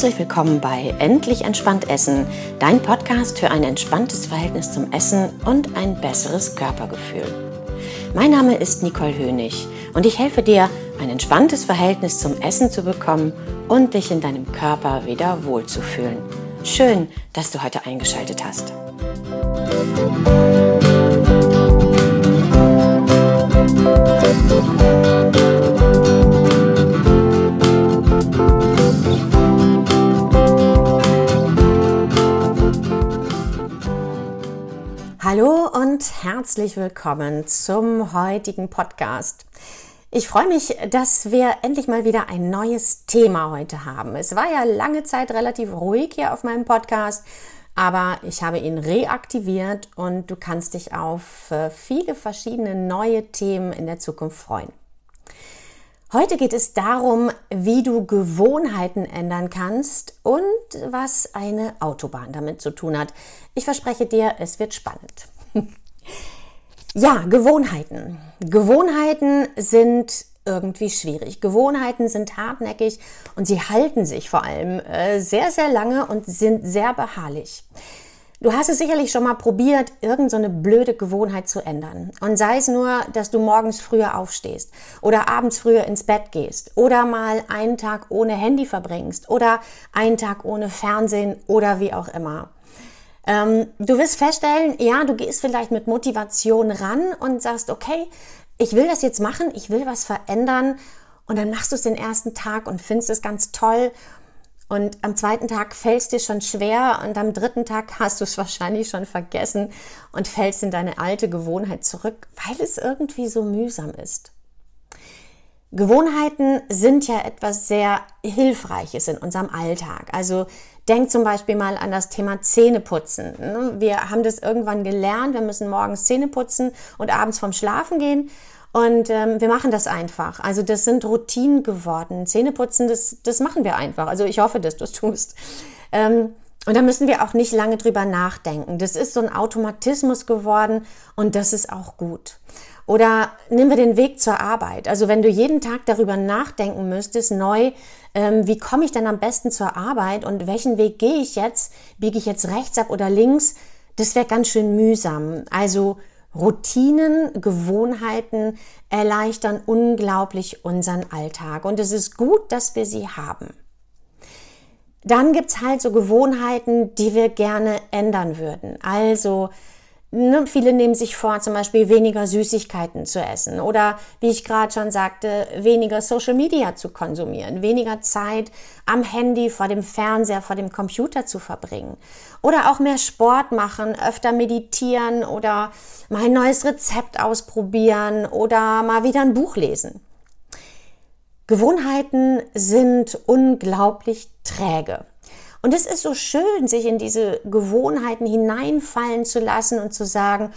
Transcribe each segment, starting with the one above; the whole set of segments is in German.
Herzlich willkommen bei Endlich entspannt Essen, dein Podcast für ein entspanntes Verhältnis zum Essen und ein besseres Körpergefühl. Mein Name ist Nicole Hönig und ich helfe dir, ein entspanntes Verhältnis zum Essen zu bekommen und dich in deinem Körper wieder wohlzufühlen. Schön, dass du heute eingeschaltet hast. Hallo herzlich willkommen zum heutigen Podcast. Ich freue mich, dass wir endlich mal wieder ein neues Thema heute haben. Es war ja lange Zeit relativ ruhig hier auf meinem Podcast, aber ich habe ihn reaktiviert und du kannst dich auf äh, viele verschiedene neue Themen in der Zukunft freuen. Heute geht es darum, wie du Gewohnheiten ändern kannst und was eine Autobahn damit zu tun hat. Ich verspreche dir, es wird spannend. ja, Gewohnheiten. Gewohnheiten sind irgendwie schwierig. Gewohnheiten sind hartnäckig und sie halten sich vor allem äh, sehr, sehr lange und sind sehr beharrlich. Du hast es sicherlich schon mal probiert, irgendeine so blöde Gewohnheit zu ändern. Und sei es nur, dass du morgens früher aufstehst oder abends früher ins Bett gehst oder mal einen Tag ohne Handy verbringst oder einen Tag ohne Fernsehen oder wie auch immer. Ähm, du wirst feststellen, ja, du gehst vielleicht mit Motivation ran und sagst, okay, ich will das jetzt machen, ich will was verändern. Und dann machst du es den ersten Tag und findest es ganz toll und am zweiten Tag fällst dir schon schwer und am dritten Tag hast du es wahrscheinlich schon vergessen und fällst in deine alte Gewohnheit zurück, weil es irgendwie so mühsam ist. Gewohnheiten sind ja etwas sehr Hilfreiches in unserem Alltag. Also denk zum Beispiel mal an das Thema Zähneputzen. Wir haben das irgendwann gelernt, wir müssen morgens Zähne putzen und abends vom Schlafen gehen. Und ähm, wir machen das einfach. Also das sind Routinen geworden. Zähneputzen, das, das machen wir einfach. Also ich hoffe, dass du es tust. Ähm, und da müssen wir auch nicht lange drüber nachdenken. Das ist so ein Automatismus geworden und das ist auch gut. Oder nehmen wir den Weg zur Arbeit. Also wenn du jeden Tag darüber nachdenken müsstest, neu, ähm, wie komme ich denn am besten zur Arbeit und welchen Weg gehe ich jetzt? Biege ich jetzt rechts ab oder links? Das wäre ganz schön mühsam. Also Routinen, Gewohnheiten erleichtern unglaublich unseren Alltag und es ist gut, dass wir sie haben. Dann gibt's halt so Gewohnheiten, die wir gerne ändern würden. Also Ne, viele nehmen sich vor, zum Beispiel weniger Süßigkeiten zu essen oder, wie ich gerade schon sagte, weniger Social Media zu konsumieren, weniger Zeit am Handy, vor dem Fernseher, vor dem Computer zu verbringen oder auch mehr Sport machen, öfter meditieren oder mal ein neues Rezept ausprobieren oder mal wieder ein Buch lesen. Gewohnheiten sind unglaublich träge. Und es ist so schön, sich in diese Gewohnheiten hineinfallen zu lassen und zu sagen,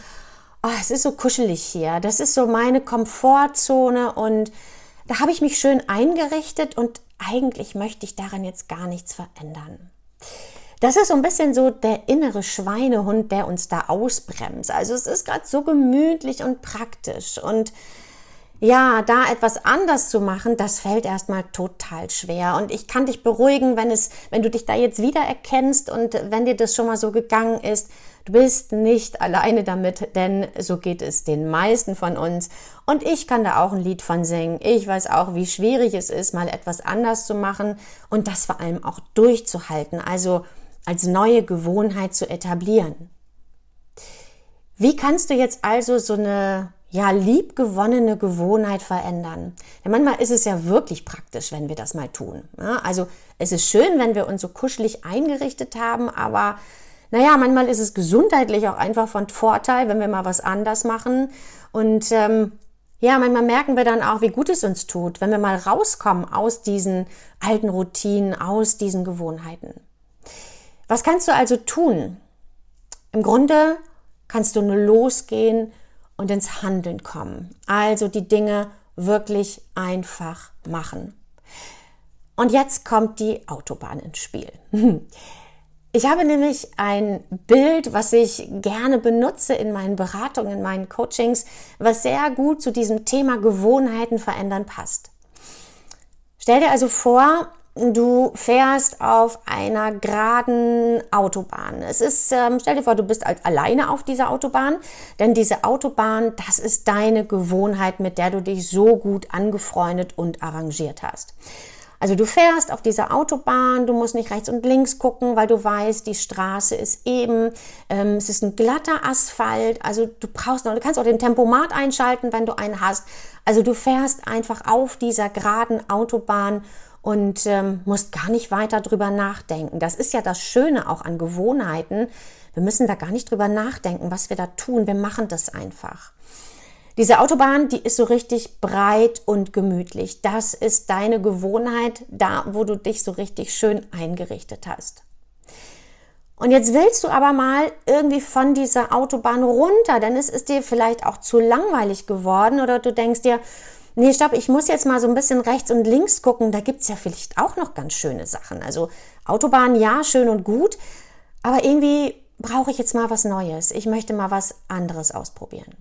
oh, es ist so kuschelig hier, das ist so meine Komfortzone und da habe ich mich schön eingerichtet und eigentlich möchte ich daran jetzt gar nichts verändern. Das ist so ein bisschen so der innere Schweinehund, der uns da ausbremst. Also es ist gerade so gemütlich und praktisch und ja, da etwas anders zu machen, das fällt erstmal total schwer. Und ich kann dich beruhigen, wenn es, wenn du dich da jetzt wieder erkennst und wenn dir das schon mal so gegangen ist, du bist nicht alleine damit, denn so geht es den meisten von uns. Und ich kann da auch ein Lied von singen. Ich weiß auch, wie schwierig es ist, mal etwas anders zu machen und das vor allem auch durchzuhalten, also als neue Gewohnheit zu etablieren. Wie kannst du jetzt also so eine ja, liebgewonnene Gewohnheit verändern. Denn manchmal ist es ja wirklich praktisch, wenn wir das mal tun. Ja, also es ist schön, wenn wir uns so kuschelig eingerichtet haben, aber naja, manchmal ist es gesundheitlich auch einfach von Vorteil, wenn wir mal was anders machen. Und ähm, ja, manchmal merken wir dann auch, wie gut es uns tut, wenn wir mal rauskommen aus diesen alten Routinen, aus diesen Gewohnheiten. Was kannst du also tun? Im Grunde kannst du nur losgehen und ins Handeln kommen. Also die Dinge wirklich einfach machen. Und jetzt kommt die Autobahn ins Spiel. Ich habe nämlich ein Bild, was ich gerne benutze in meinen Beratungen, in meinen Coachings, was sehr gut zu diesem Thema Gewohnheiten verändern passt. Stell dir also vor, du fährst auf einer geraden Autobahn. Es ist, ähm, stell dir vor, du bist halt alleine auf dieser Autobahn, denn diese Autobahn, das ist deine Gewohnheit, mit der du dich so gut angefreundet und arrangiert hast. Also du fährst auf dieser Autobahn, du musst nicht rechts und links gucken, weil du weißt, die Straße ist eben, ähm, es ist ein glatter Asphalt, also du brauchst noch, du kannst auch den Tempomat einschalten, wenn du einen hast. Also du fährst einfach auf dieser geraden Autobahn und ähm, musst gar nicht weiter drüber nachdenken. Das ist ja das Schöne auch an Gewohnheiten. Wir müssen da gar nicht drüber nachdenken, was wir da tun. Wir machen das einfach. Diese Autobahn, die ist so richtig breit und gemütlich. Das ist deine Gewohnheit, da wo du dich so richtig schön eingerichtet hast. Und jetzt willst du aber mal irgendwie von dieser Autobahn runter, denn es ist dir vielleicht auch zu langweilig geworden oder du denkst dir, nee, stopp, ich muss jetzt mal so ein bisschen rechts und links gucken, da gibt's ja vielleicht auch noch ganz schöne Sachen. Also Autobahn, ja, schön und gut, aber irgendwie brauche ich jetzt mal was Neues. Ich möchte mal was anderes ausprobieren.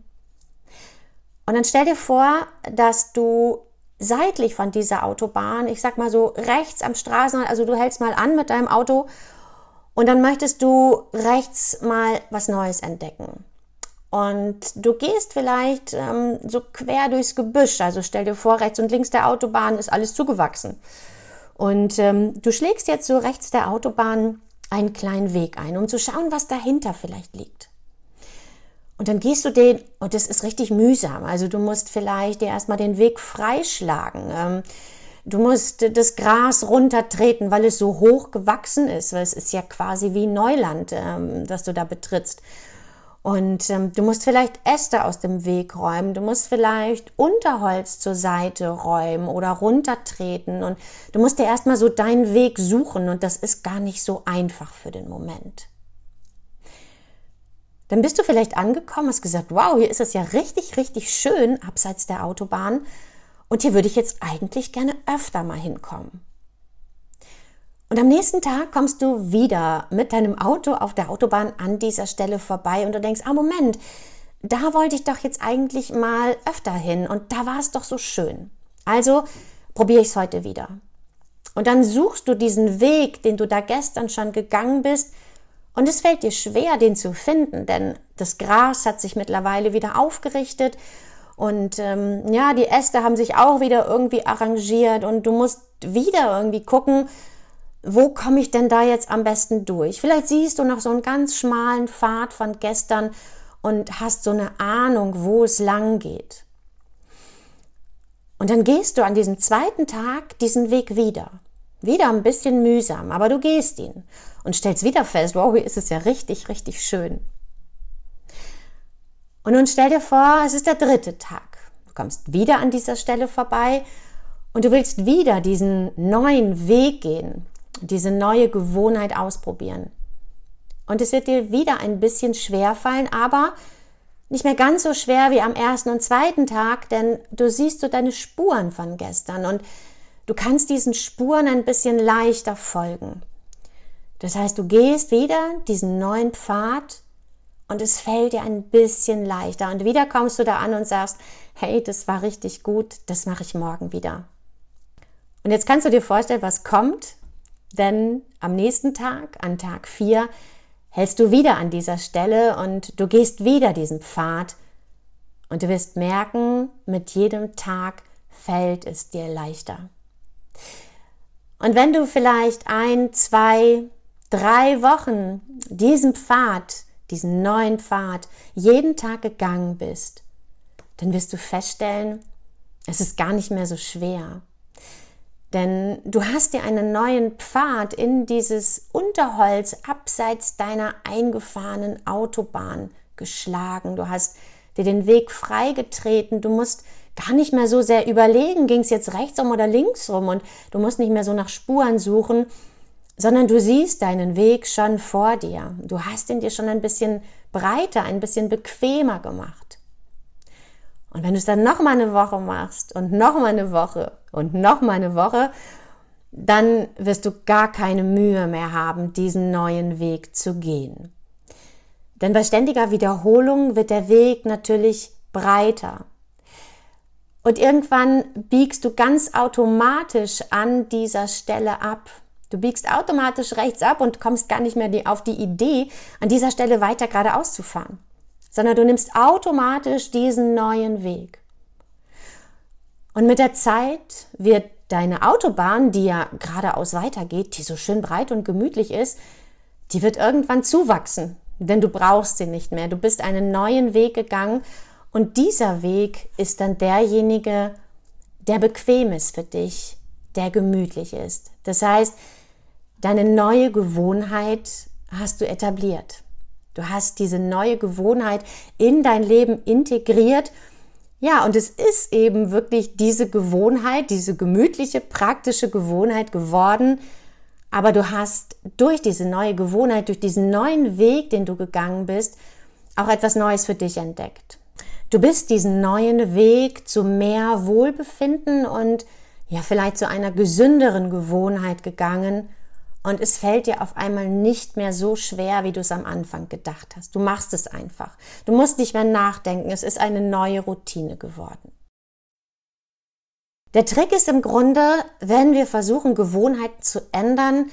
Und dann stell dir vor, dass du seitlich von dieser Autobahn, ich sag mal so rechts am Straßenrand, also du hältst mal an mit deinem Auto und dann möchtest du rechts mal was Neues entdecken. Und du gehst vielleicht ähm, so quer durchs Gebüsch. Also stell dir vor, rechts und links der Autobahn ist alles zugewachsen. Und ähm, du schlägst jetzt so rechts der Autobahn einen kleinen Weg ein, um zu schauen, was dahinter vielleicht liegt. Und dann gehst du den, und das ist richtig mühsam. Also du musst vielleicht dir erstmal den Weg freischlagen. Ähm, du musst das Gras runtertreten, weil es so hoch gewachsen ist, weil es ist ja quasi wie Neuland, ähm, das du da betrittst. Und ähm, du musst vielleicht Äste aus dem Weg räumen, du musst vielleicht Unterholz zur Seite räumen oder runtertreten und du musst dir erstmal so deinen Weg suchen und das ist gar nicht so einfach für den Moment. Dann bist du vielleicht angekommen, hast gesagt, wow, hier ist es ja richtig, richtig schön abseits der Autobahn und hier würde ich jetzt eigentlich gerne öfter mal hinkommen. Und am nächsten Tag kommst du wieder mit deinem Auto auf der Autobahn an dieser Stelle vorbei und du denkst, ah Moment, da wollte ich doch jetzt eigentlich mal öfter hin und da war es doch so schön. Also probiere ich es heute wieder. Und dann suchst du diesen Weg, den du da gestern schon gegangen bist, und es fällt dir schwer, den zu finden, denn das Gras hat sich mittlerweile wieder aufgerichtet und ähm, ja, die Äste haben sich auch wieder irgendwie arrangiert und du musst wieder irgendwie gucken, wo komme ich denn da jetzt am besten durch? Vielleicht siehst du noch so einen ganz schmalen Pfad von gestern und hast so eine Ahnung, wo es lang geht. Und dann gehst du an diesem zweiten Tag diesen Weg wieder. Wieder ein bisschen mühsam, aber du gehst ihn und stellst wieder fest, wow, hier ist es ja richtig, richtig schön. Und nun stell dir vor, es ist der dritte Tag. Du kommst wieder an dieser Stelle vorbei und du willst wieder diesen neuen Weg gehen diese neue Gewohnheit ausprobieren. Und es wird dir wieder ein bisschen schwer fallen, aber nicht mehr ganz so schwer wie am ersten und zweiten Tag, denn du siehst so deine Spuren von gestern und du kannst diesen Spuren ein bisschen leichter folgen. Das heißt, du gehst wieder diesen neuen Pfad und es fällt dir ein bisschen leichter. Und wieder kommst du da an und sagst, hey, das war richtig gut, das mache ich morgen wieder. Und jetzt kannst du dir vorstellen, was kommt, denn am nächsten Tag, an Tag 4, hältst du wieder an dieser Stelle und du gehst wieder diesen Pfad und du wirst merken, mit jedem Tag fällt es dir leichter. Und wenn du vielleicht ein, zwei, drei Wochen diesen Pfad, diesen neuen Pfad jeden Tag gegangen bist, dann wirst du feststellen, es ist gar nicht mehr so schwer. Denn du hast dir einen neuen Pfad in dieses Unterholz abseits deiner eingefahrenen Autobahn geschlagen. Du hast dir den Weg freigetreten. Du musst gar nicht mehr so sehr überlegen, ging es jetzt rechts rum oder links rum und du musst nicht mehr so nach Spuren suchen, sondern du siehst deinen Weg schon vor dir. Du hast ihn dir schon ein bisschen breiter, ein bisschen bequemer gemacht. Und wenn du es dann noch mal eine Woche machst und noch mal eine Woche und noch mal eine Woche, dann wirst du gar keine Mühe mehr haben, diesen neuen Weg zu gehen. Denn bei ständiger Wiederholung wird der Weg natürlich breiter. Und irgendwann biegst du ganz automatisch an dieser Stelle ab. Du biegst automatisch rechts ab und kommst gar nicht mehr auf die Idee, an dieser Stelle weiter geradeaus zu fahren, sondern du nimmst automatisch diesen neuen Weg. Und mit der Zeit wird deine Autobahn, die ja geradeaus weitergeht, die so schön breit und gemütlich ist, die wird irgendwann zuwachsen, denn du brauchst sie nicht mehr. Du bist einen neuen Weg gegangen und dieser Weg ist dann derjenige, der bequem ist für dich, der gemütlich ist. Das heißt, deine neue Gewohnheit hast du etabliert. Du hast diese neue Gewohnheit in dein Leben integriert. Ja, und es ist eben wirklich diese Gewohnheit, diese gemütliche, praktische Gewohnheit geworden. Aber du hast durch diese neue Gewohnheit, durch diesen neuen Weg, den du gegangen bist, auch etwas Neues für dich entdeckt. Du bist diesen neuen Weg zu mehr Wohlbefinden und ja, vielleicht zu einer gesünderen Gewohnheit gegangen und es fällt dir auf einmal nicht mehr so schwer, wie du es am Anfang gedacht hast. Du machst es einfach. Du musst nicht mehr nachdenken. Es ist eine neue Routine geworden. Der Trick ist im Grunde, wenn wir versuchen, Gewohnheiten zu ändern,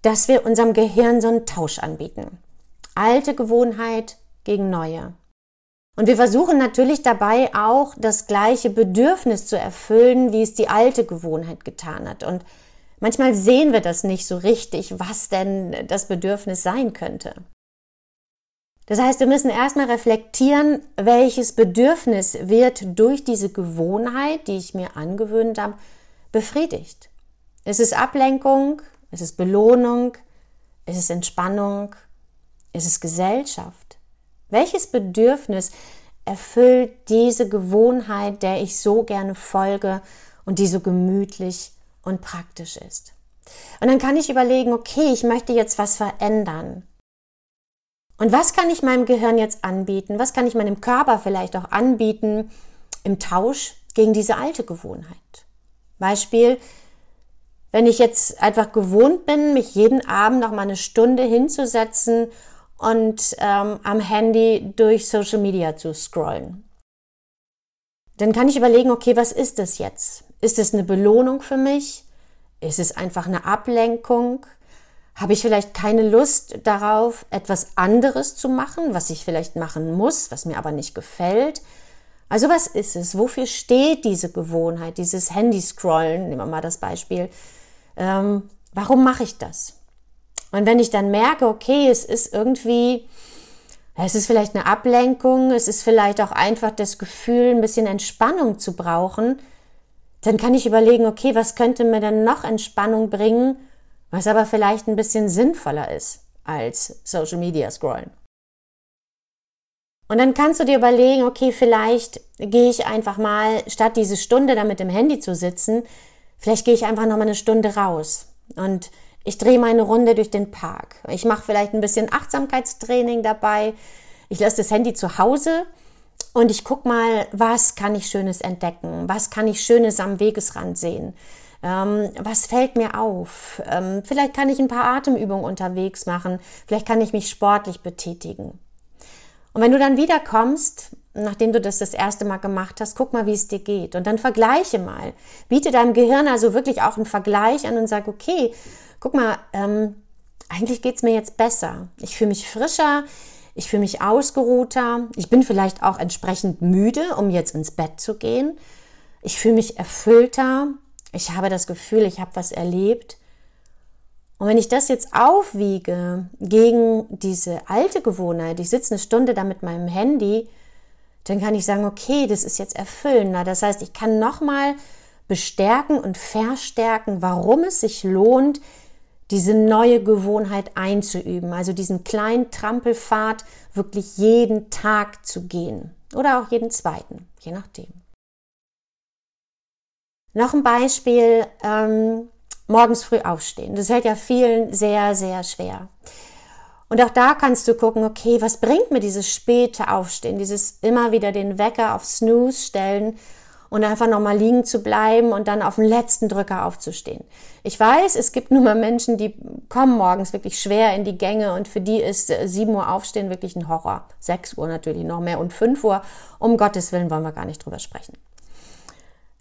dass wir unserem Gehirn so einen Tausch anbieten. Alte Gewohnheit gegen neue. Und wir versuchen natürlich dabei auch das gleiche Bedürfnis zu erfüllen, wie es die alte Gewohnheit getan hat. Und manchmal sehen wir das nicht so richtig, was denn das Bedürfnis sein könnte. Das heißt, wir müssen erstmal reflektieren, welches Bedürfnis wird durch diese Gewohnheit, die ich mir angewöhnt habe, befriedigt. Ist es Ablenkung? Ist es Belohnung? Ist es Entspannung? Ist es Gesellschaft? Welches Bedürfnis erfüllt diese Gewohnheit, der ich so gerne folge und die so gemütlich und praktisch ist? Und dann kann ich überlegen, okay, ich möchte jetzt was verändern. Und was kann ich meinem Gehirn jetzt anbieten? Was kann ich meinem Körper vielleicht auch anbieten im Tausch gegen diese alte Gewohnheit? Beispiel, wenn ich jetzt einfach gewohnt bin, mich jeden Abend noch mal eine Stunde hinzusetzen und ähm, am Handy durch Social Media zu scrollen. Dann kann ich überlegen, okay, was ist das jetzt? Ist es eine Belohnung für mich? Ist es einfach eine Ablenkung? Habe ich vielleicht keine Lust darauf, etwas anderes zu machen, was ich vielleicht machen muss, was mir aber nicht gefällt? Also was ist es? Wofür steht diese Gewohnheit, dieses Handy-Scrollen? Nehmen wir mal das Beispiel. Ähm, warum mache ich das? Und wenn ich dann merke, okay, es ist irgendwie, es ist vielleicht eine Ablenkung, es ist vielleicht auch einfach das Gefühl, ein bisschen Entspannung zu brauchen, dann kann ich überlegen, okay, was könnte mir denn noch Entspannung bringen, was aber vielleicht ein bisschen sinnvoller ist als Social Media scrollen. Und dann kannst du dir überlegen, okay, vielleicht gehe ich einfach mal, statt diese Stunde da mit dem Handy zu sitzen, vielleicht gehe ich einfach noch mal eine Stunde raus und ich drehe meine Runde durch den Park. Ich mache vielleicht ein bisschen Achtsamkeitstraining dabei. Ich lasse das Handy zu Hause und ich gucke mal, was kann ich Schönes entdecken? Was kann ich Schönes am Wegesrand sehen? Ähm, was fällt mir auf? Ähm, vielleicht kann ich ein paar Atemübungen unterwegs machen. Vielleicht kann ich mich sportlich betätigen. Und wenn du dann wiederkommst, nachdem du das das erste Mal gemacht hast, guck mal, wie es dir geht. Und dann vergleiche mal. Biete deinem Gehirn also wirklich auch einen Vergleich an und sag, okay, guck mal, ähm, eigentlich geht's mir jetzt besser. Ich fühle mich frischer, ich fühle mich ausgeruhter, ich bin vielleicht auch entsprechend müde, um jetzt ins Bett zu gehen. Ich fühle mich erfüllter, ich habe das Gefühl, ich habe was erlebt. Und wenn ich das jetzt aufwiege gegen diese alte Gewohnheit, ich sitze eine Stunde da mit meinem Handy, dann kann ich sagen, okay, das ist jetzt erfüllender. Das heißt, ich kann nochmal bestärken und verstärken, warum es sich lohnt, diese neue Gewohnheit einzuüben, also diesen kleinen Trampelpfad wirklich jeden Tag zu gehen oder auch jeden zweiten, je nachdem. Noch ein Beispiel, ähm, morgens früh aufstehen. Das hält ja vielen sehr, sehr schwer. Und auch da kannst du gucken, okay, was bringt mir dieses späte Aufstehen, dieses immer wieder den Wecker auf Snooze stellen und einfach nochmal liegen zu bleiben und dann auf den letzten Drücker aufzustehen. Ich weiß, es gibt nun mal Menschen, die kommen morgens wirklich schwer in die Gänge und für die ist 7 äh, Uhr aufstehen wirklich ein Horror. 6 Uhr natürlich noch mehr und 5 Uhr, um Gottes Willen wollen wir gar nicht drüber sprechen.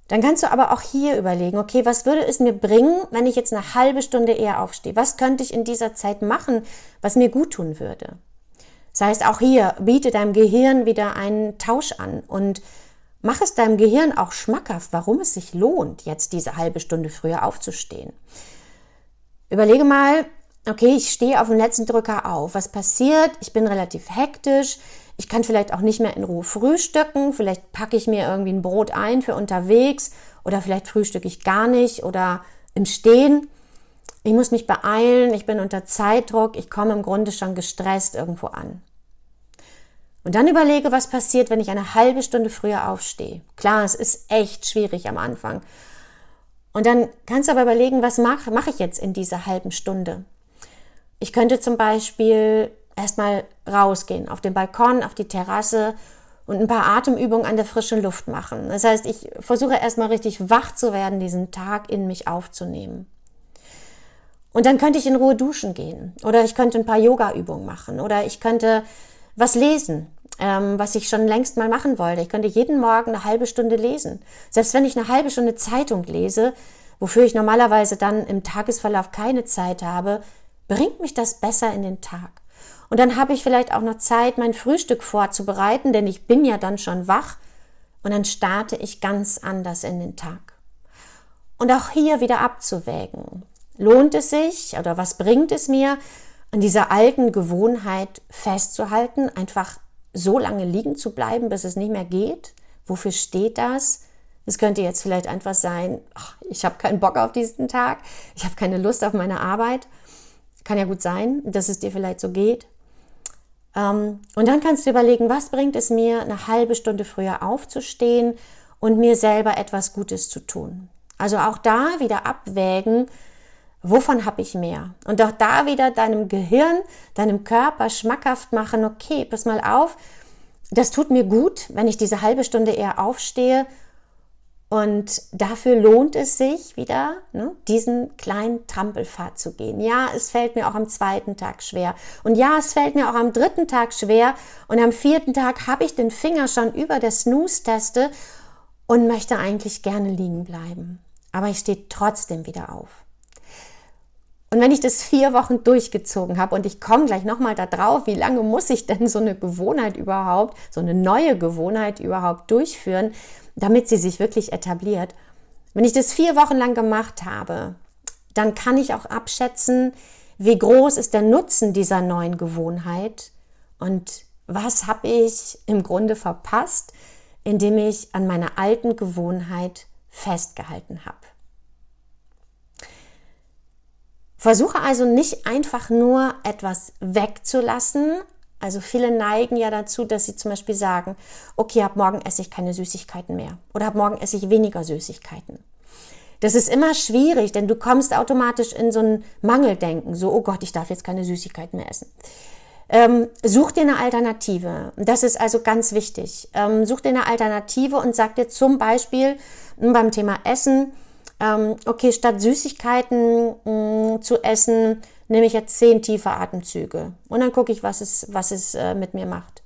Dann kannst du aber auch hier überlegen, okay, was würde es mir bringen, wenn ich jetzt eine halbe Stunde eher aufstehe? Was könnte ich in dieser Zeit machen, was mir gut tun würde? Das heißt, auch hier biete deinem Gehirn wieder einen Tausch an und mach es deinem Gehirn auch schmackhaft, warum es sich lohnt, jetzt diese halbe Stunde früher aufzustehen. Überlege mal, okay, ich stehe auf dem letzten Drücker auf. Was passiert? Ich bin relativ hektisch. Ich kann vielleicht auch nicht mehr in Ruhe frühstücken. Vielleicht packe ich mir irgendwie ein Brot ein für unterwegs oder vielleicht frühstücke ich gar nicht oder im Stehen. Ich muss mich beeilen, ich bin unter Zeitdruck, ich komme im Grunde schon gestresst irgendwo an. Und dann überlege, was passiert, wenn ich eine halbe Stunde früher aufstehe. Klar, es ist echt schwierig am Anfang. Und dann kannst du aber überlegen, was mache mach ich jetzt in dieser halben Stunde? Ich könnte zum Beispiel erstmal rausgehen, auf den Balkon, auf die Terrasse und ein paar Atemübungen an der frischen Luft machen. Das heißt, ich versuche erstmal richtig wach zu werden, diesen Tag in mich aufzunehmen. Und dann könnte ich in Ruhe duschen gehen oder ich könnte ein paar Yoga-Übungen machen oder ich könnte was lesen, ähm, was ich schon längst mal machen wollte. Ich könnte jeden Morgen eine halbe Stunde lesen. Selbst wenn ich eine halbe Stunde Zeitung lese, wofür ich normalerweise dann im Tagesverlauf keine Zeit habe, bringt mich das besser in den Tag. Und dann habe ich vielleicht auch noch Zeit, mein Frühstück vorzubereiten, denn ich bin ja dann schon wach und dann starte ich ganz anders in den Tag. Und auch hier wieder abzuwägen. Lohnt es sich oder was bringt es mir, an dieser alten Gewohnheit festzuhalten, einfach so lange liegen zu bleiben, bis es nicht mehr geht? Wofür steht das? Es könnte jetzt vielleicht einfach sein, ach, ich habe keinen Bock auf diesen Tag, ich habe keine Lust auf meine Arbeit. Kann ja gut sein, dass es dir vielleicht so geht. Ähm, und dann kannst du überlegen, was bringt es mir, eine halbe Stunde früher aufzustehen und mir selber etwas Gutes zu tun. Also auch da wieder abwägen, wovon habe ich mehr? Und auch da wieder deinem Gehirn, deinem Körper schmackhaft machen, okay, pass mal auf, das tut mir gut, wenn ich diese halbe Stunde eher aufstehe und dafür lohnt es sich wieder, ne, diesen kleinen Trampelpfad zu gehen. Ja, es fällt mir auch am zweiten Tag schwer. Und ja, es fällt mir auch am dritten Tag schwer. Und am vierten Tag habe ich den Finger schon über der Snooze-Teste und möchte eigentlich gerne liegen bleiben. Aber ich stehe trotzdem wieder auf. Und wenn ich das vier Wochen durchgezogen habe und ich komme gleich nochmal da drauf, wie lange muss ich denn so eine Gewohnheit überhaupt, so eine neue Gewohnheit überhaupt durchführen, damit sie sich wirklich etabliert. Wenn ich das vier Wochen lang gemacht habe, dann kann ich auch abschätzen, wie groß ist der Nutzen dieser neuen Gewohnheit und was habe ich im Grunde verpasst, indem ich an meiner alten Gewohnheit festgehalten habe. Versuche also nicht einfach nur etwas wegzulassen, also viele neigen ja dazu, dass sie zum Beispiel sagen, okay, ab morgen esse ich keine Süßigkeiten mehr oder ab morgen esse ich weniger Süßigkeiten. Das ist immer schwierig, denn du kommst automatisch in so ein Mangeldenken, so, oh Gott, ich darf jetzt keine Süßigkeiten mehr essen. Ähm, such dir eine Alternative. Das ist also ganz wichtig. Ähm, such dir eine Alternative und sag dir zum Beispiel hm, beim Thema Essen, ähm, okay, statt Süßigkeiten mh, hm, zu essen, nehme ich jetzt zehn tiefe Atemzüge und dann gucke ich, was es, was es äh, mit mir macht.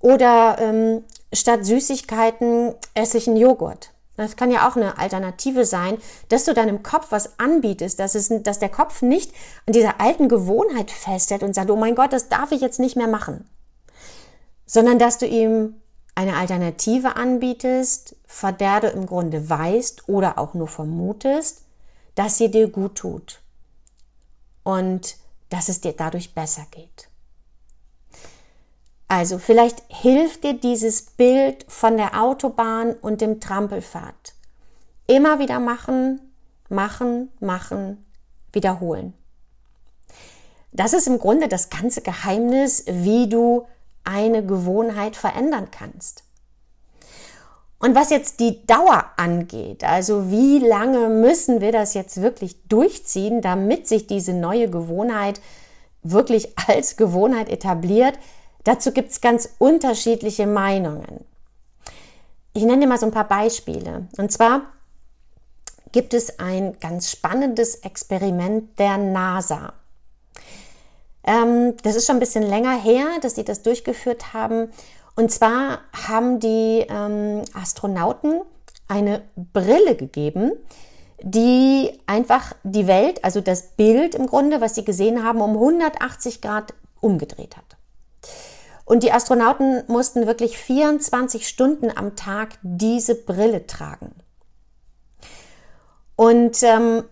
Oder ähm, statt Süßigkeiten esse ich einen Joghurt. Das kann ja auch eine Alternative sein, dass du deinem Kopf was anbietest, dass, es, dass der Kopf nicht an dieser alten Gewohnheit festhält und sagt, oh mein Gott, das darf ich jetzt nicht mehr machen. Sondern dass du ihm eine Alternative anbietest, von der du im Grunde weißt oder auch nur vermutest, dass sie dir gut tut und dass es dir dadurch besser geht. Also vielleicht hilft dir dieses Bild von der Autobahn und dem Trampelpfad. Immer wieder machen, machen, machen, wiederholen. Das ist im Grunde das ganze Geheimnis, wie du eine Gewohnheit verändern kannst. Und was jetzt die Dauer angeht, also wie lange müssen wir das jetzt wirklich durchziehen, damit sich diese neue Gewohnheit wirklich als Gewohnheit etabliert, dazu gibt es ganz unterschiedliche Meinungen. Ich nenne dir mal so ein paar Beispiele. Und zwar gibt es ein ganz spannendes Experiment der NASA. Ähm, das ist schon ein bisschen länger her, dass sie das durchgeführt haben. Und zwar haben die ähm, Astronauten eine Brille gegeben, die einfach die Welt, also das Bild im Grunde, was sie gesehen haben, um 180 Grad umgedreht hat. Und die Astronauten mussten wirklich 24 Stunden am Tag diese Brille tragen. Und ähm,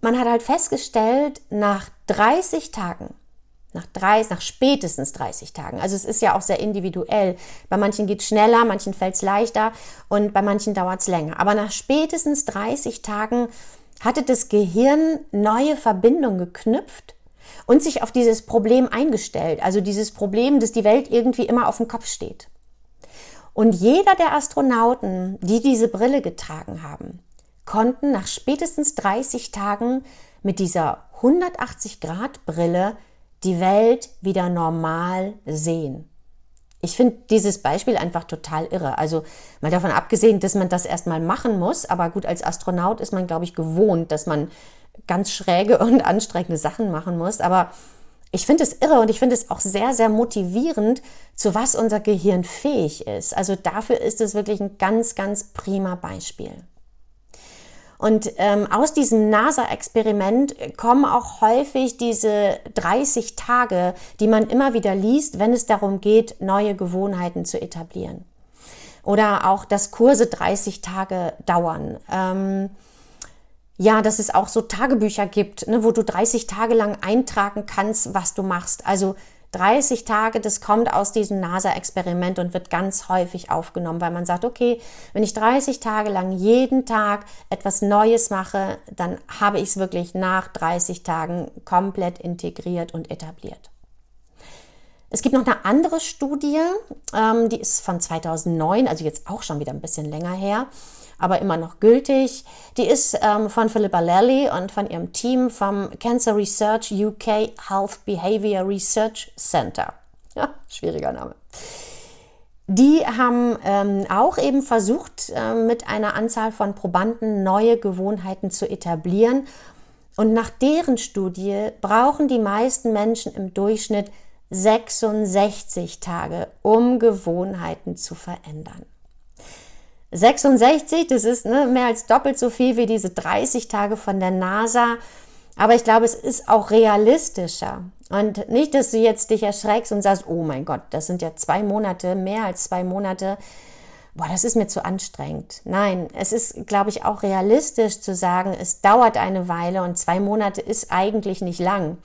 man hat halt festgestellt, nach 30 Tagen, nach, 30, nach spätestens 30 Tagen. Also es ist ja auch sehr individuell. Bei manchen geht es schneller, manchen fällt es leichter und bei manchen dauert es länger. Aber nach spätestens 30 Tagen hatte das Gehirn neue Verbindungen geknüpft und sich auf dieses Problem eingestellt. Also dieses Problem, dass die Welt irgendwie immer auf dem Kopf steht. Und jeder der Astronauten, die diese Brille getragen haben, konnten nach spätestens 30 Tagen mit dieser 180 Grad Brille die Welt wieder normal sehen. Ich finde dieses Beispiel einfach total irre. Also mal davon abgesehen, dass man das erstmal machen muss, aber gut, als Astronaut ist man, glaube ich, gewohnt, dass man ganz schräge und anstrengende Sachen machen muss. Aber ich finde es irre und ich finde es auch sehr, sehr motivierend, zu was unser Gehirn fähig ist. Also dafür ist es wirklich ein ganz, ganz prima Beispiel. Und ähm, aus diesem NASA-Experiment kommen auch häufig diese 30 Tage, die man immer wieder liest, wenn es darum geht, neue Gewohnheiten zu etablieren. Oder auch, dass Kurse 30 Tage dauern. Ähm, ja, dass es auch so Tagebücher gibt, ne, wo du 30 Tage lang eintragen kannst, was du machst. Also 30 Tage, das kommt aus diesem NASA-Experiment und wird ganz häufig aufgenommen, weil man sagt, okay, wenn ich 30 Tage lang jeden Tag etwas Neues mache, dann habe ich es wirklich nach 30 Tagen komplett integriert und etabliert. Es gibt noch eine andere Studie, ähm, die ist von 2009, also jetzt auch schon wieder ein bisschen länger her aber immer noch gültig. Die ist ähm, von Philippa Lally und von ihrem Team vom Cancer Research UK Health Behavior Research Center. Ja, schwieriger Name. Die haben ähm, auch eben versucht, äh, mit einer Anzahl von Probanden neue Gewohnheiten zu etablieren. Und nach deren Studie brauchen die meisten Menschen im Durchschnitt 66 Tage, um Gewohnheiten zu verändern. 66, das ist ne, mehr als doppelt so viel wie diese 30 Tage von der NASA. Aber ich glaube, es ist auch realistischer. Und nicht, dass du jetzt dich erschreckst und sagst, oh mein Gott, das sind ja zwei Monate, mehr als zwei Monate. Boah, das ist mir zu anstrengend. Nein, es ist, glaube ich, auch realistisch zu sagen, es dauert eine Weile und zwei Monate ist eigentlich nicht lang,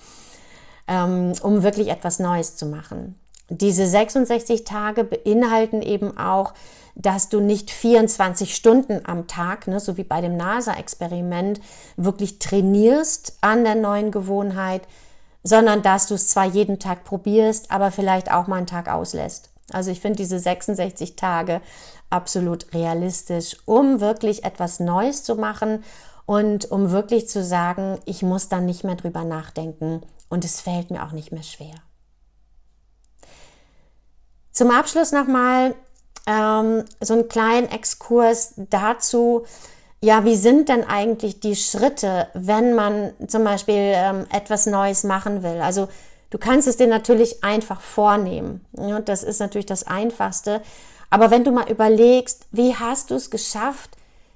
ähm, um wirklich etwas Neues zu machen. Diese 66 Tage beinhalten eben auch dass du nicht 24 Stunden am Tag, ne, so wie bei dem NASA-Experiment, wirklich trainierst an der neuen Gewohnheit, sondern dass du es zwar jeden Tag probierst, aber vielleicht auch mal einen Tag auslässt. Also ich finde diese 66 Tage absolut realistisch, um wirklich etwas Neues zu machen und um wirklich zu sagen, ich muss dann nicht mehr drüber nachdenken und es fällt mir auch nicht mehr schwer. Zum Abschluss nochmal ähm, so einen kleinen Exkurs dazu, ja, wie sind denn eigentlich die Schritte, wenn man zum Beispiel ähm, etwas Neues machen will? Also du kannst es dir natürlich einfach vornehmen. Ja, das ist natürlich das Einfachste. Aber wenn du mal überlegst, wie hast du es geschafft,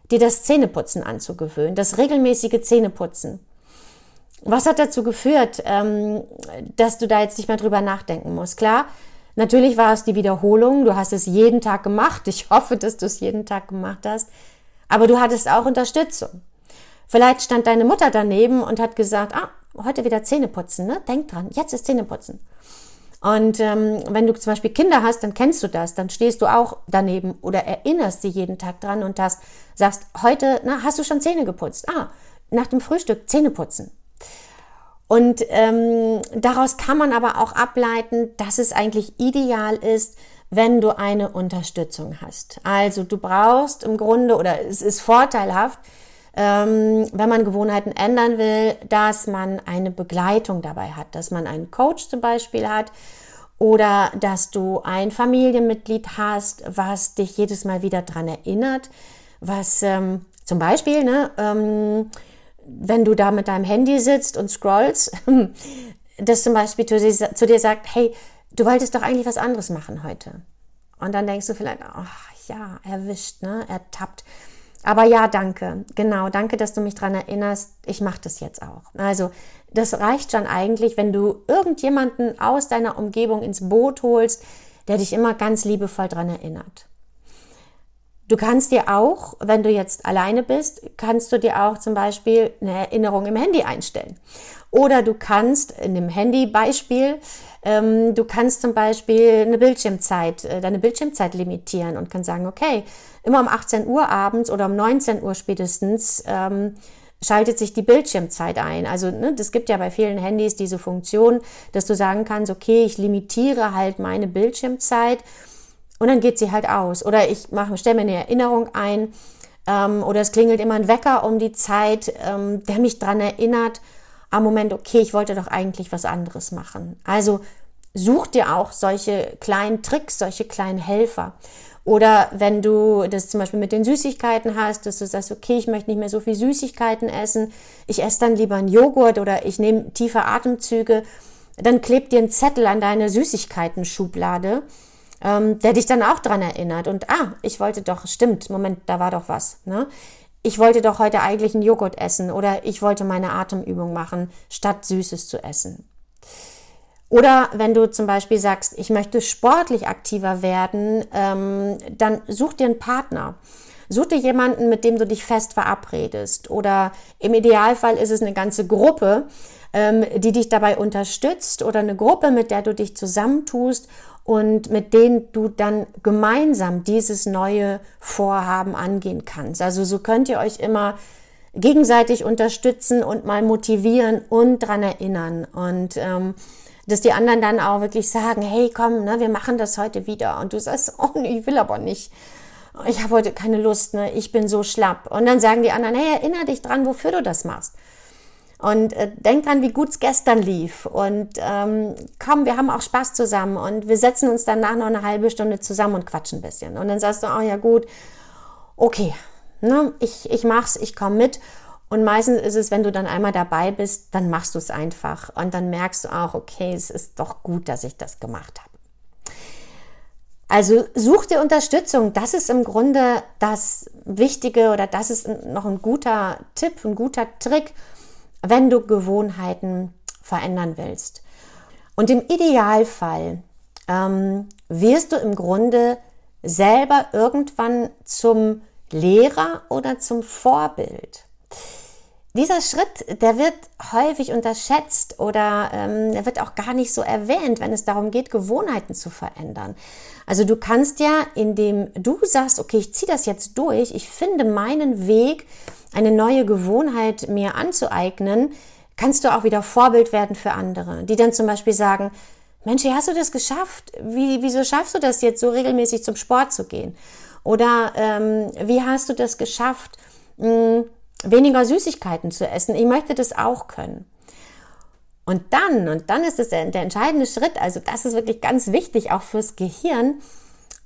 dir das Zähneputzen anzugewöhnen, das regelmäßige Zähneputzen? Was hat dazu geführt, ähm, dass du da jetzt nicht mehr drüber nachdenken musst? Klar, Natürlich war es die Wiederholung. Du hast es jeden Tag gemacht. Ich hoffe, dass du es jeden Tag gemacht hast. Aber du hattest auch Unterstützung. Vielleicht stand deine Mutter daneben und hat gesagt, ah, heute wieder Zähne putzen, ne? Denk dran, jetzt ist Zähne putzen. Und ähm, wenn du zum Beispiel Kinder hast, dann kennst du das, dann stehst du auch daneben oder erinnerst sie jeden Tag dran und das, sagst, heute, na, hast du schon Zähne geputzt? Ah, nach dem Frühstück Zähne putzen. Und ähm, daraus kann man aber auch ableiten, dass es eigentlich ideal ist, wenn du eine Unterstützung hast. Also du brauchst im Grunde oder es ist vorteilhaft, ähm, wenn man Gewohnheiten ändern will, dass man eine Begleitung dabei hat, dass man einen Coach zum Beispiel hat oder dass du ein Familienmitglied hast, was dich jedes Mal wieder dran erinnert, was ähm, zum Beispiel, ne, ähm, wenn du da mit deinem Handy sitzt und scrollst, dass zum Beispiel zu dir, zu dir sagt, hey, du wolltest doch eigentlich was anderes machen heute. Und dann denkst du vielleicht, ach ja, erwischt, ne, ertappt. Aber ja, danke. Genau, danke, dass du mich daran erinnerst. Ich mache das jetzt auch. Also, das reicht schon eigentlich, wenn du irgendjemanden aus deiner Umgebung ins Boot holst, der dich immer ganz liebevoll daran erinnert. Du kannst dir auch, wenn du jetzt alleine bist, kannst du dir auch zum Beispiel eine Erinnerung im Handy einstellen. Oder du kannst in dem Handy-Beispiel, ähm, du kannst zum Beispiel eine Bildschirmzeit, äh, deine Bildschirmzeit limitieren und kannst sagen, okay, immer um 18 Uhr abends oder um 19 Uhr spätestens ähm, schaltet sich die Bildschirmzeit ein. Also ne, das gibt ja bei vielen Handys diese Funktion, dass du sagen kannst, okay, ich limitiere halt meine Bildschirmzeit und dann geht sie halt aus. Oder ich stelle mir eine Erinnerung ein ähm, oder es klingelt immer ein Wecker um die Zeit, ähm, der mich dran erinnert, am Moment, okay, ich wollte doch eigentlich was anderes machen. Also such dir auch solche kleinen Tricks, solche kleinen Helfer. Oder wenn du das zum Beispiel mit den Süßigkeiten hast, dass du sagst, okay, ich möchte nicht mehr so viel Süßigkeiten essen, ich esse dann lieber einen Joghurt oder ich nehme tiefe Atemzüge, dann klebt dir ein Zettel an deine Süßigkeiten-Schublade, ähm, der dich dann auch dran erinnert. Und ah, ich wollte doch, stimmt, Moment, da war doch was. Ne? Ich wollte doch heute eigentlich einen Joghurt essen oder ich wollte meine Atemübung machen, statt Süßes zu essen. Oder wenn du zum Beispiel sagst, ich möchte sportlich aktiver werden, ähm, dann such dir einen Partner. Such dir jemanden, mit dem du dich fest verabredest. Oder im Idealfall ist es eine ganze Gruppe, ähm, die dich dabei unterstützt oder eine Gruppe, mit der du dich zusammentust und mit denen du dann gemeinsam dieses neue Vorhaben angehen kannst. Also so könnt ihr euch immer gegenseitig unterstützen und mal motivieren und dran erinnern. Und ähm, dass die anderen dann auch wirklich sagen, hey, komm, ne, wir machen das heute wieder. Und du sagst, oh nee, ich will aber nicht. Ich habe heute keine Lust, ne, ich bin so schlapp. Und dann sagen die anderen, hey, erinnere dich dran, wofür du das machst. Und äh, denk dran, wie gut es gestern lief. Und ähm, komm, wir haben auch Spaß zusammen. Und wir setzen uns danach noch eine halbe Stunde zusammen und quatschen ein bisschen. Und dann sagst du, oh ja gut, okay, ne, ich, ich mach's, ich komme mit. Und meistens ist es, wenn du dann einmal dabei bist, dann machst du es einfach. Und dann merkst du auch, okay, es ist doch gut, dass ich das gemacht habe. Also such dir Unterstützung. Das ist im Grunde das Wichtige oder das ist noch ein guter Tipp, ein guter Trick, wenn du Gewohnheiten verändern willst. Und im Idealfall ähm, wirst du im Grunde selber irgendwann zum Lehrer oder zum Vorbild dieser Schritt, der wird häufig unterschätzt oder ähm, der wird auch gar nicht so erwähnt, wenn es darum geht, Gewohnheiten zu verändern. Also du kannst ja, indem du sagst, okay, ich ziehe das jetzt durch, ich finde meinen Weg, eine neue Gewohnheit mir anzueignen, kannst du auch wieder Vorbild werden für andere, die dann zum Beispiel sagen, Mensch, wie hast du das geschafft? Wie, wieso schaffst du das jetzt so regelmäßig zum Sport zu gehen? Oder ähm, wie hast du das geschafft? Mh, hm, weniger Süßigkeiten zu essen. Ich möchte das auch können. Und dann, und dann ist es der, der entscheidende Schritt, also das ist wirklich ganz wichtig, auch fürs Gehirn,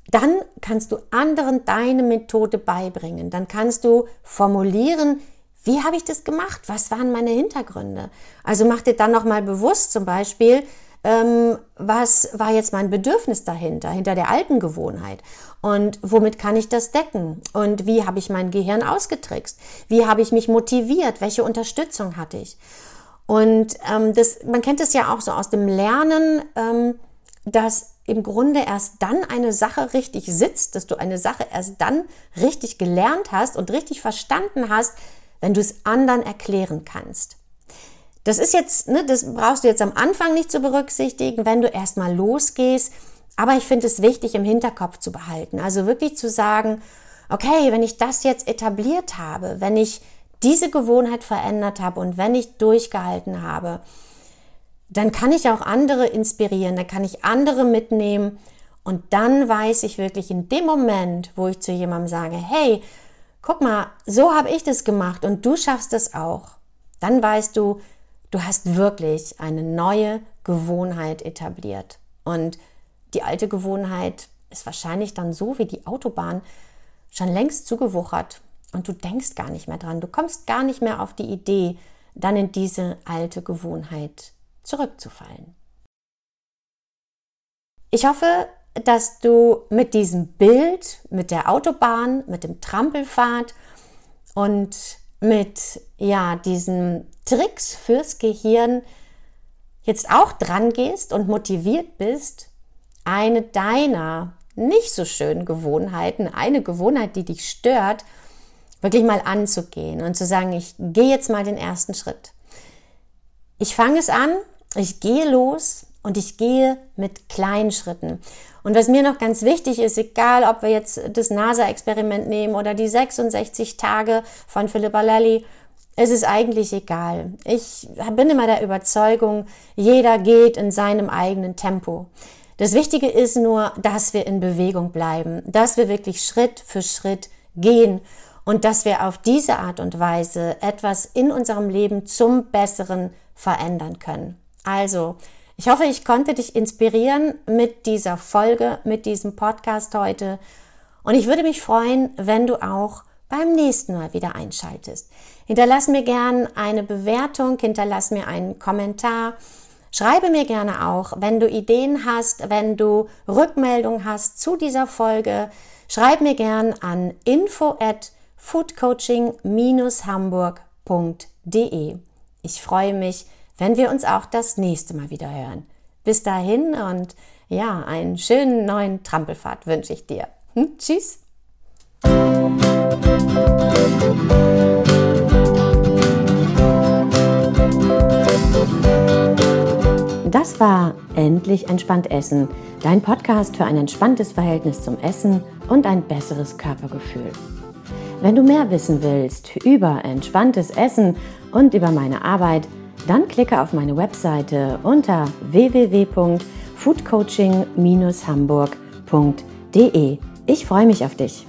dann kannst du anderen deine Methode beibringen. Dann kannst du formulieren, wie habe ich das gemacht? Was waren meine Hintergründe? Also mach dir dann nochmal bewusst zum Beispiel, ähm, was war jetzt mein Bedürfnis dahinter, hinter der alten Gewohnheit und womit kann ich das decken und wie habe ich mein Gehirn ausgetrickst, wie habe ich mich motiviert, welche Unterstützung hatte ich. Und ähm, das, man kennt es ja auch so aus dem Lernen, ähm, dass im Grunde erst dann eine Sache richtig sitzt, dass du eine Sache erst dann richtig gelernt hast und richtig verstanden hast, wenn du es anderen erklären kannst. Das ist jetzt, ne, das brauchst du jetzt am Anfang nicht zu berücksichtigen, wenn du erstmal losgehst. Aber ich finde es wichtig, im Hinterkopf zu behalten. Also wirklich zu sagen, okay, wenn ich das jetzt etabliert habe, wenn ich diese Gewohnheit verändert habe und wenn ich durchgehalten habe, dann kann ich auch andere inspirieren, dann kann ich andere mitnehmen und dann weiß ich wirklich in dem Moment, wo ich zu jemandem sage, hey, guck mal, so habe ich das gemacht und du schaffst es auch, dann weißt du, Du hast wirklich eine neue Gewohnheit etabliert. Und die alte Gewohnheit ist wahrscheinlich dann so wie die Autobahn schon längst zugewuchert und du denkst gar nicht mehr dran. Du kommst gar nicht mehr auf die Idee, dann in diese alte Gewohnheit zurückzufallen. Ich hoffe, dass du mit diesem Bild, mit der Autobahn, mit dem Trampelfahrt und mit ja, diesen Tricks fürs Gehirn jetzt auch dran gehst und motiviert bist, eine deiner nicht so schönen Gewohnheiten, eine Gewohnheit, die dich stört, wirklich mal anzugehen und zu sagen, ich gehe jetzt mal den ersten Schritt. Ich fange es an, ich gehe los und ich gehe mit kleinen Schritten. Und was mir noch ganz wichtig ist, egal ob wir jetzt das NASA-Experiment nehmen oder die 66 Tage von Philippa Lally, es ist eigentlich egal. Ich bin immer der Überzeugung, jeder geht in seinem eigenen Tempo. Das Wichtige ist nur, dass wir in Bewegung bleiben, dass wir wirklich Schritt für Schritt gehen und dass wir auf diese Art und Weise etwas in unserem Leben zum Besseren verändern können. Also, ich hoffe, ich konnte dich inspirieren mit dieser Folge, mit diesem Podcast heute. Und ich würde mich freuen, wenn du auch beim nächsten Mal wieder einschaltest. Hinterlass mir gern eine Bewertung, hinterlass mir einen Kommentar. Schreibe mir gerne auch, wenn du Ideen hast, wenn du Rückmeldungen hast zu dieser Folge. Schreib mir gern an info at foodcoaching-hamburg.de. Ich freue mich, wenn wir uns auch das nächste Mal wieder hören. Bis dahin und ja, einen schönen neuen Trampelfahrt wünsche ich dir. Hm? Tschüss. Das war Endlich entspannt Essen, dein Podcast für ein entspanntes Verhältnis zum Essen und ein besseres Körpergefühl. Wenn du mehr wissen willst über entspanntes Essen und über meine Arbeit, dann klicke auf meine Webseite unter www.foodcoaching-hamburg.de. Ich freue mich auf dich.